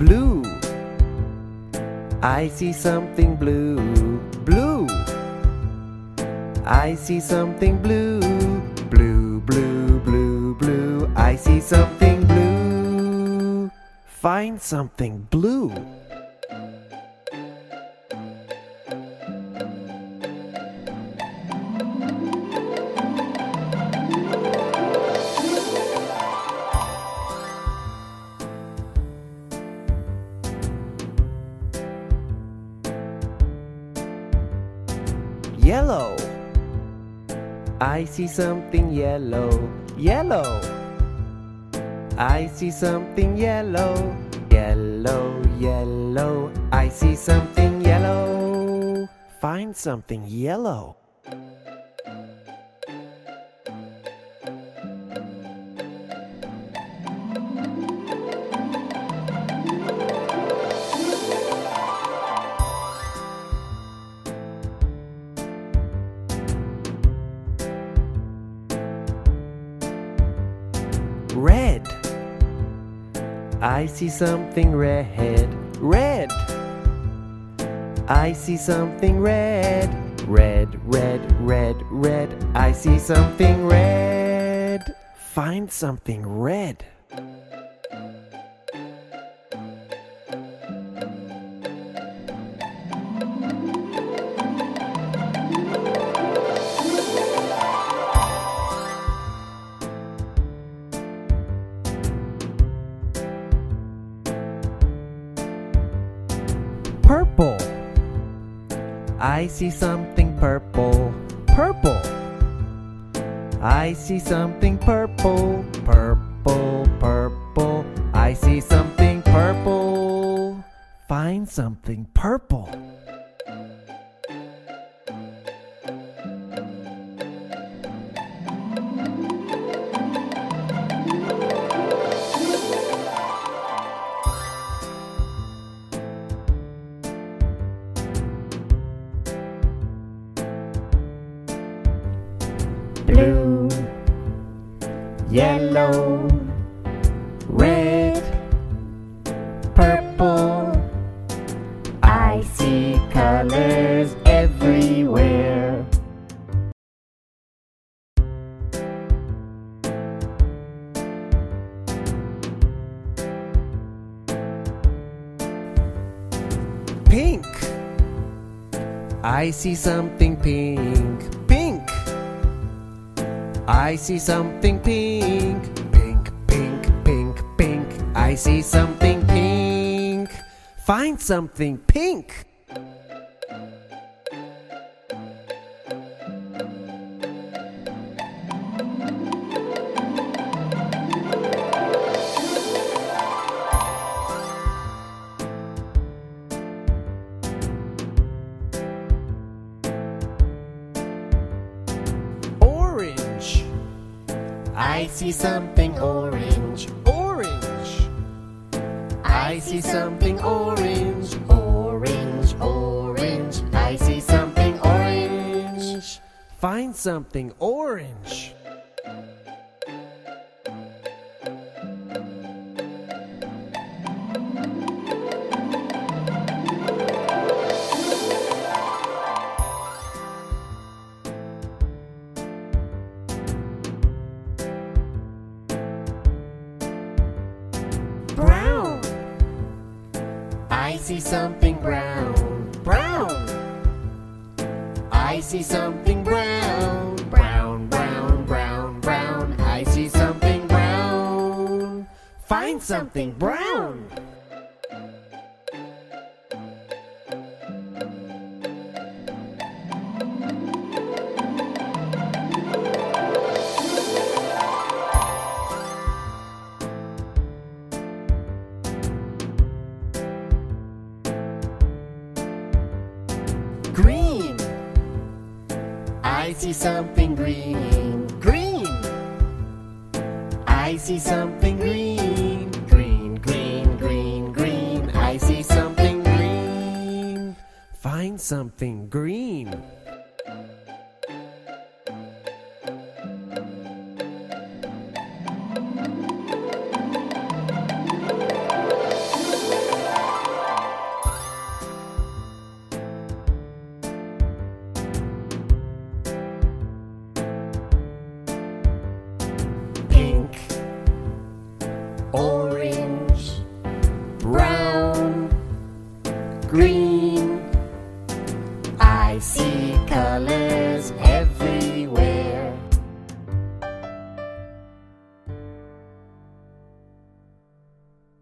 blue. I see something blue, blue. I see something blue, blue, blue, blue, blue. I see something blue. Find something blue. Yellow. I see something yellow, yellow. I see something yellow, yellow, yellow. I see something yellow. Find something yellow. Red. I see something red, red. I see something red, red, red, red, red. I see something red. Find something red. Purple. I see something purple, purple. I see something purple, purple, purple. I see something purple. Find something purple. Blue, yellow, red, purple. I see colors everywhere. Pink. I see something pink. I see something pink, pink, pink, pink, pink. I see something pink. Find something pink. I see something orange, orange. I see something orange, orange, orange. I see something orange. Find something orange. Brown. I see something brown, brown. I see something brown, brown, brown, brown, brown. I see something brown. Find something brown. Green. I see something green, green. I see something green, green, green, green, green. I see something green. Find something green. I see colors everywhere.